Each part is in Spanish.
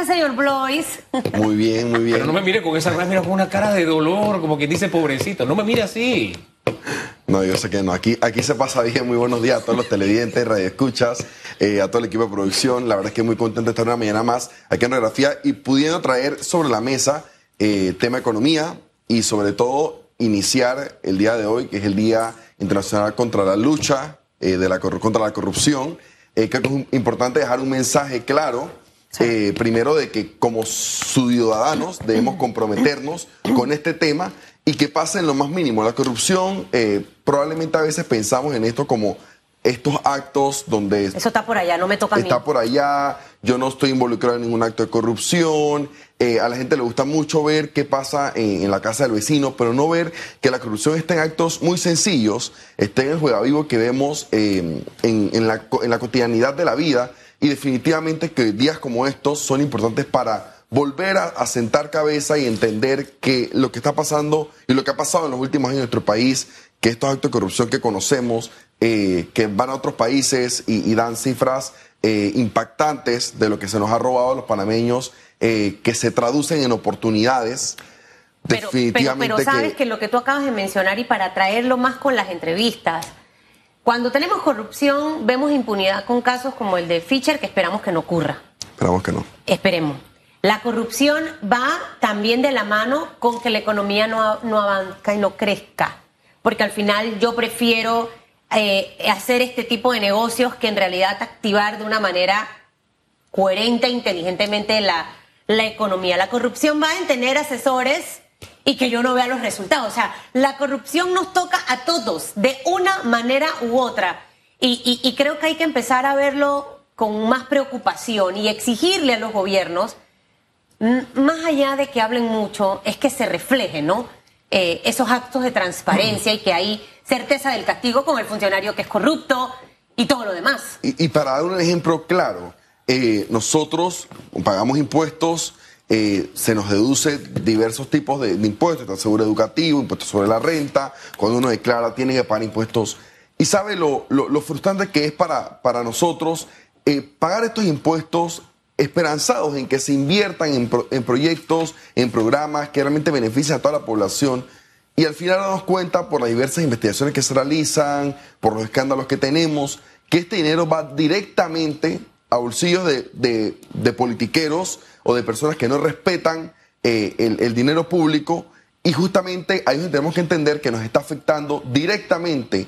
está, señor Blois? Muy bien, muy bien. Pero no me mire con esa cara, mira con una cara de dolor, como que dice pobrecito. No me mire así. No, yo sé que no. Aquí, aquí se pasa bien. Muy buenos días a todos los televidentes, radioescuchas, eh, a todo el equipo de producción. La verdad es que muy contento de estar una mañana más aquí en Radiografía y pudiendo traer sobre la mesa eh, tema economía y sobre todo iniciar el día de hoy, que es el Día Internacional contra la Lucha eh, de la, contra la Corrupción. creo que es importante dejar un mensaje claro primero de que como ciudadanos debemos comprometernos con este tema y que pase en lo más mínimo. La corrupción, eh, probablemente a veces pensamos en esto como estos actos donde... Eso está por allá, no me toca a mí. Está por allá, yo no estoy involucrado en ningún acto de corrupción, eh, a la gente le gusta mucho ver qué pasa en, la casa del vecino, pero no ver que la corrupción está en actos muy sencillos, está en el juego vivo que vemos eh, en, la, en la cotidianidad de la vida y definitivamente que días como estos son importantes para volver a, sentar cabeza y entender que lo que está pasando y lo que ha pasado en los últimos años en nuestro país, que estos actos de corrupción que conocemos, eh, que van a otros países y, dan cifras eh, impactantes de lo que se nos ha robado a los panameños, eh, que se traducen en oportunidades. definitivamente pero, sabes que... lo que tú acabas de mencionar y para traerlo más con las entrevistas, cuando tenemos corrupción vemos impunidad con casos como el de Fischer que esperamos que no ocurra. Esperamos que no. Esperemos. La corrupción va también de la mano con que la economía no, no avanza y no crezca, porque al final yo prefiero eh, hacer este tipo de negocios que en realidad activar de una manera coherente e inteligentemente la, la economía. La corrupción va en tener asesores y que yo no vea los resultados. O sea, la corrupción nos toca a todos de una manera u otra. Y, y creo que hay que empezar a verlo con más preocupación y exigirle a los gobiernos más allá de que hablen mucho, es que se reflejen, ¿no? Eh, esos actos de transparencia y que hay certeza del castigo con el funcionario que es corrupto y todo lo demás. Y, para dar un ejemplo claro, eh, nosotros pagamos impuestos, eh, se nos deduce diversos tipos de, impuestos, el seguro educativo, impuestos sobre la renta, cuando uno declara tiene que pagar impuestos. Y sabe lo, frustrante que es para, nosotros pagar estos impuestos esperanzados en que se inviertan en, proyectos, en programas que realmente beneficien a toda la población. Y al final nos cuenta, por las diversas investigaciones que se realizan, por los escándalos que tenemos, que este dinero va directamente a bolsillos de, politiqueros o de personas que no respetan eh, el, dinero público. Y justamente ahí tenemos que entender que nos está afectando directamente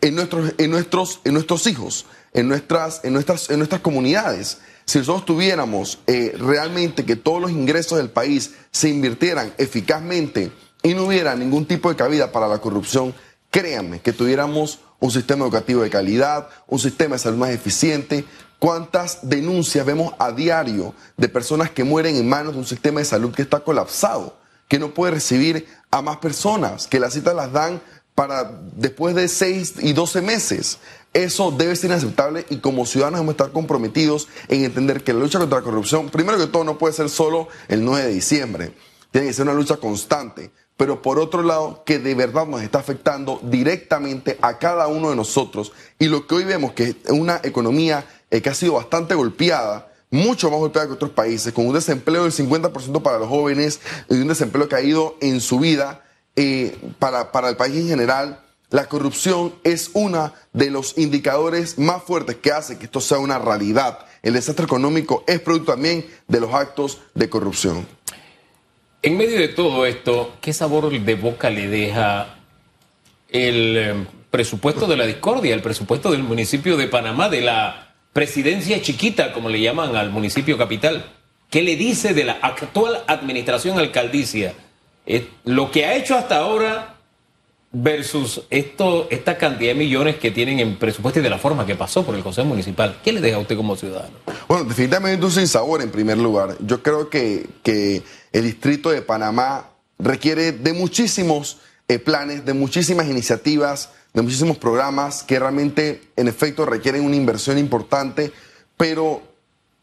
en nuestros, en nuestros, en nuestros hijos, en nuestras, en, nuestras, en nuestras comunidades. Si nosotros tuviéramos eh, realmente que todos los ingresos del país se invirtieran eficazmente y no hubiera ningún tipo de cabida para la corrupción, créanme que tuviéramos un sistema educativo de calidad, un sistema de salud más eficiente. ¿Cuántas denuncias vemos a diario de personas que mueren en manos de un sistema de salud que está colapsado, que no puede recibir a más personas, que las citas las dan para después de 6 y 12 meses? Eso debe ser inaceptable y como ciudadanos debemos estar comprometidos en entender que la lucha contra la corrupción, primero que todo, no puede ser solo el 9 de diciembre. Tiene que ser una lucha constante. Pero por otro lado, que de verdad nos está afectando directamente a cada uno de nosotros. Y lo que hoy vemos que es una economía eh, que ha sido bastante golpeada, mucho más golpeada que otros países, con un desempleo del 50% para los jóvenes y un desempleo caído en su vida eh, para, para el país en general la corrupción es uno de los indicadores más fuertes que hace que esto sea una realidad. El desastre económico es producto también de los actos de corrupción. En medio de todo esto, ¿qué sabor de boca le deja el eh, presupuesto de la discordia, el presupuesto del municipio de Panamá, de la presidencia chiquita, como le llaman al municipio capital? ¿Qué le dice de la actual administración alcaldicia? Lo que ha hecho hasta ahora versus esto, esta cantidad de millones que tienen en presupuesto y de la forma que pasó por el Consejo Municipal. ¿Qué le deja a usted como ciudadano? Bueno, definitivamente un sinsabor en primer lugar. Yo creo que, que el Distrito de Panamá requiere de muchísimos eh, planes, de muchísimas iniciativas, de muchísimos programas que realmente, en efecto, requieren una inversión importante, pero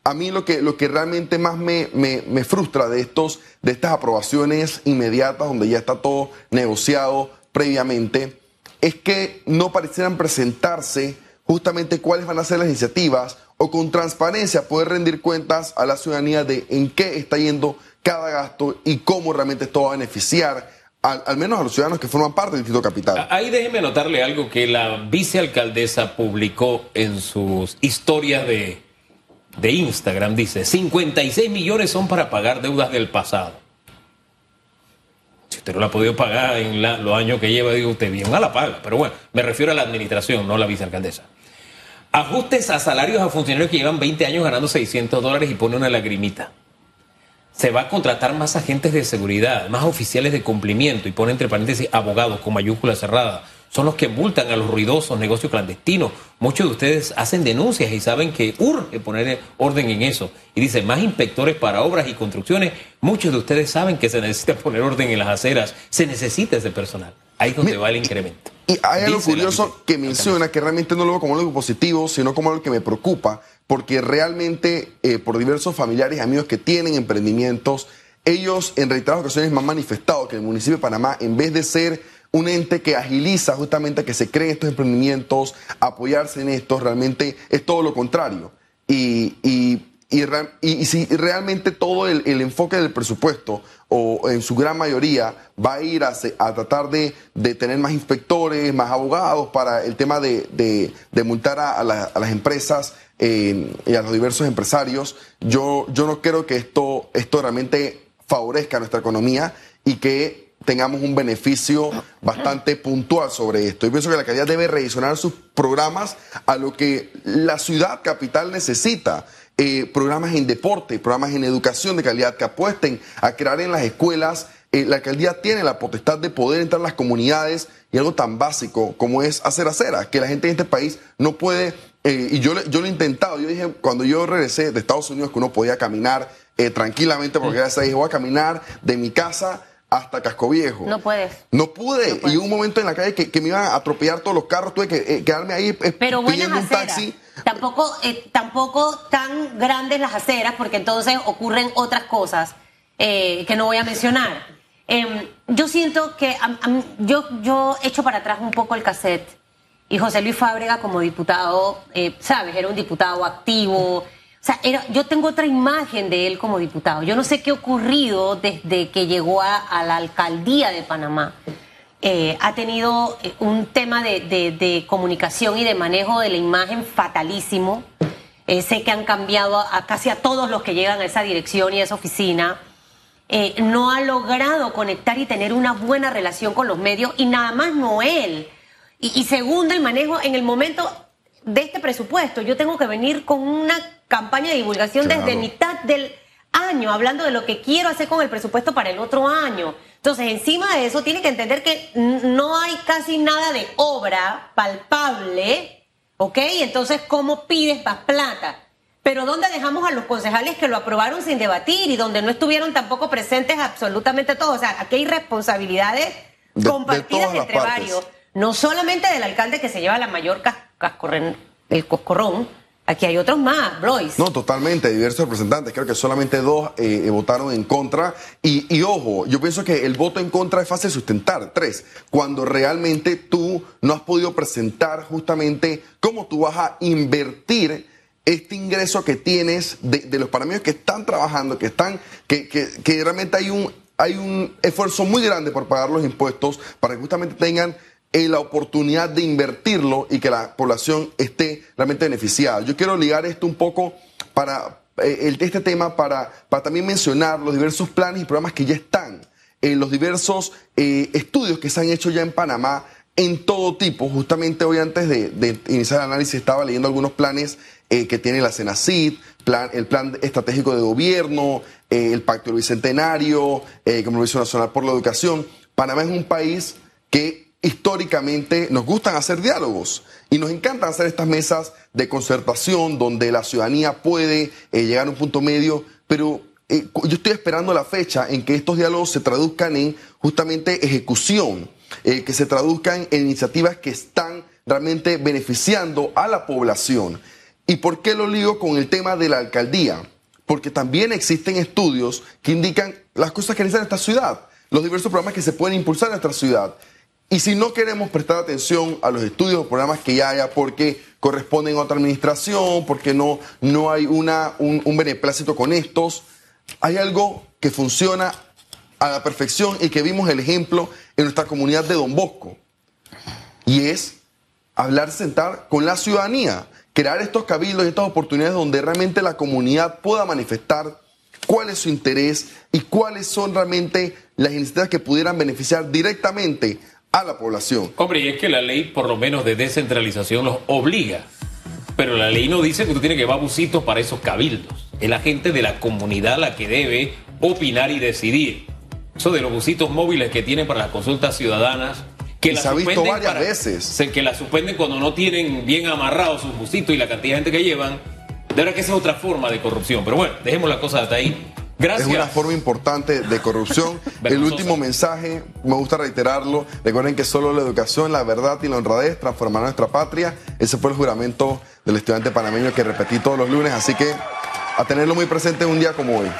a mí lo que, lo que realmente más me, me, me frustra de, estos, de estas aprobaciones inmediatas, donde ya está todo negociado, previamente, es que no parecieran presentarse justamente cuáles van a ser las iniciativas o con transparencia poder rendir cuentas a la ciudadanía de en qué está yendo cada gasto y cómo realmente esto va a beneficiar al, menos a los ciudadanos que forman parte del Distrito Capital. Ahí déjeme anotarle algo que la vicealcaldesa publicó en sus historias de, de Instagram. Dice, 56 millones son para pagar deudas del pasado. Si usted no la ha podido pagar en los años que lleva, digo usted, bien a la paga. Pero bueno, me refiero a la administración, no a la vicealcaldesa. Ajustes a salarios a funcionarios que llevan 20 años ganando 600 dólares y pone una lagrimita se va a contratar más agentes de seguridad, más oficiales de cumplimiento y pone entre paréntesis abogados con mayúscula cerrada. Son los que multan a los ruidosos negocios clandestinos. Muchos de ustedes hacen denuncias y saben que urge poner orden en eso. Y dice, más inspectores para obras y construcciones. Muchos de ustedes saben que se necesita poner orden en las aceras. Se necesita ese personal. Ahí es donde va el incremento. Y hay algo curioso que menciona, que realmente no lo veo como algo positivo, sino como algo que me preocupa, porque realmente eh, por diversos familiares y amigos que tienen emprendimientos, ellos en reiteradas ocasiones me han manifestado que el municipio de Panamá, en vez de ser un ente que agiliza justamente que se creen estos emprendimientos, apoyarse en estos, realmente es todo lo contrario. Y, y, y, si realmente todo el, enfoque del presupuesto, o en su gran mayoría, va a ir a, tratar de, tener más inspectores, más abogados para el tema de, multar a las empresas, y a los diversos empresarios. Yo, yo no creo que esto, esto realmente favorezca a nuestra economía y que tengamos un beneficio bastante puntual sobre esto. Yo pienso que la calidad debe reaccionar sus programas a lo que la ciudad capital necesita. Eh, programas en deporte, programas en educación de calidad que apuesten a crear en las escuelas. Eh, la alcaldía tiene la potestad de poder entrar en las comunidades y algo tan básico como es hacer acera, que la gente en este país no puede eh, y yo, yo lo he intentado. Yo dije, cuando yo regresé de Estados Unidos, que uno podía caminar tranquilamente, porque ya se dije, voy a caminar de mi casa hasta Casco Viejo. No puedes. No pude. Y hubo un momento en la calle que, me iban a atropellar todos los carros. Tuve que eh, quedarme ahí Pero pidiendo un taxi. Tampoco, tampoco tan grandes las aceras, porque entonces ocurren otras cosas que no voy a mencionar. Em, yo siento que yo, yo echo para atrás un poco el cassette y José Luis Fábrega como diputado, eh, ¿sabes? Era un diputado activo. O sea, era, yo tengo otra imagen de él como diputado. Yo no sé qué ha ocurrido desde que llegó a, la alcaldía de Panamá. Eh, ha tenido eh, un tema de, comunicación y de manejo de la imagen fatalísimo. sé que han cambiado a, casi a todos los que llegan a esa dirección y a esa oficina. no ha logrado conectar y tener una buena relación con los medios y nada más no él y, segundo, el manejo en el momento de este presupuesto. Yo tengo que venir con una campaña de divulgación desde mitad del año, hablando de lo que quiero hacer con el presupuesto para el otro año. Entonces, encima de eso, tiene que entender que no hay casi nada de obra palpable, ¿ok? Entonces, ¿cómo pides más plata? Pero ¿dónde dejamos a los concejales que lo aprobaron sin debatir y donde no estuvieron tampoco presentes absolutamente todos? O sea, aquí hay responsabilidades compartidas entre varios no solamente del alcalde que se lleva la mayor cascorren, el coscorrón, aquí hay otros más, Blois. No, totalmente, diversos representantes, creo que solamente dos eh, votaron en contra. Y, y, ojo, yo pienso que el voto en contra es fácil de sustentar, tres, cuando realmente tú no has podido presentar justamente cómo tú vas a invertir este ingreso que tienes de, los panameños que están trabajando, que están, que, que, que realmente hay un, hay un esfuerzo muy grande por pagar los impuestos para que justamente tengan la oportunidad de invertirlo y que la población esté realmente beneficiada. Yo quiero ligar esto un poco para eh, este tema para, para también mencionar los diversos planes y programas que ya están, en los diversos eh, estudios que se han hecho ya en Panamá en todo tipo. Justamente hoy antes de, iniciar el análisis estaba leyendo algunos planes eh, que tiene la Senacid, plan, el plan estratégico de gobierno, el Pacto del Bicentenario, el Compromiso Nacional por la Educación. Panamá es un país que históricamente nos gustan hacer diálogos y nos encantan hacer estas mesas de concertación donde la ciudadanía puede eh, llegar a un punto medio, pero eh, yo estoy esperando la fecha en que estos diálogos se traduzcan en justamente ejecución, eh, que se traduzcan en iniciativas que están realmente beneficiando a la población. ¿Y por qué lo ligo con el tema de la alcaldía? Porque también existen estudios que indican las cosas que necesita esta ciudad, los diversos programas que se pueden impulsar en nuestra ciudad. Y si no queremos prestar atención a los estudios o programas que ya haya, porque corresponden a otra administración, porque no, no hay una, un, un beneplácito con estos. Hay algo que funciona a la perfección y que vimos el ejemplo en nuestra comunidad de Don Bosco. Y es hablar, sentar con la ciudadanía, crear estos cabildos y estas oportunidades donde realmente la comunidad pueda manifestar cuál es su interés y cuáles son realmente las iniciativas que pudieran beneficiar directamente a la población. Hombre, y es que la ley, por lo menos de descentralización, los obliga. Pero la ley no dice que tú tienes que llevar busitos para esos cabildos. Es la gente de la comunidad la que debe opinar y decidir. Eso de los busitos móviles que tienen para las consultas ciudadanas, que Y la se ha visto varias para- veces. que la suspenden cuando no tienen bien amarrados sus busitos y la cantidad de gente que llevan. De verdad que esa es otra forma de corrupción. Pero bueno, dejemos la cosa hasta ahí. Gracias. Es una forma importante de corrupción. El último mensaje, me gusta reiterarlo. Recuerden que solo la educación, la verdad y la honradez transformarán nuestra patria. Ese fue el juramento del estudiante panameño que repetí todos los lunes. Así que a tenerlo muy presente un día como hoy.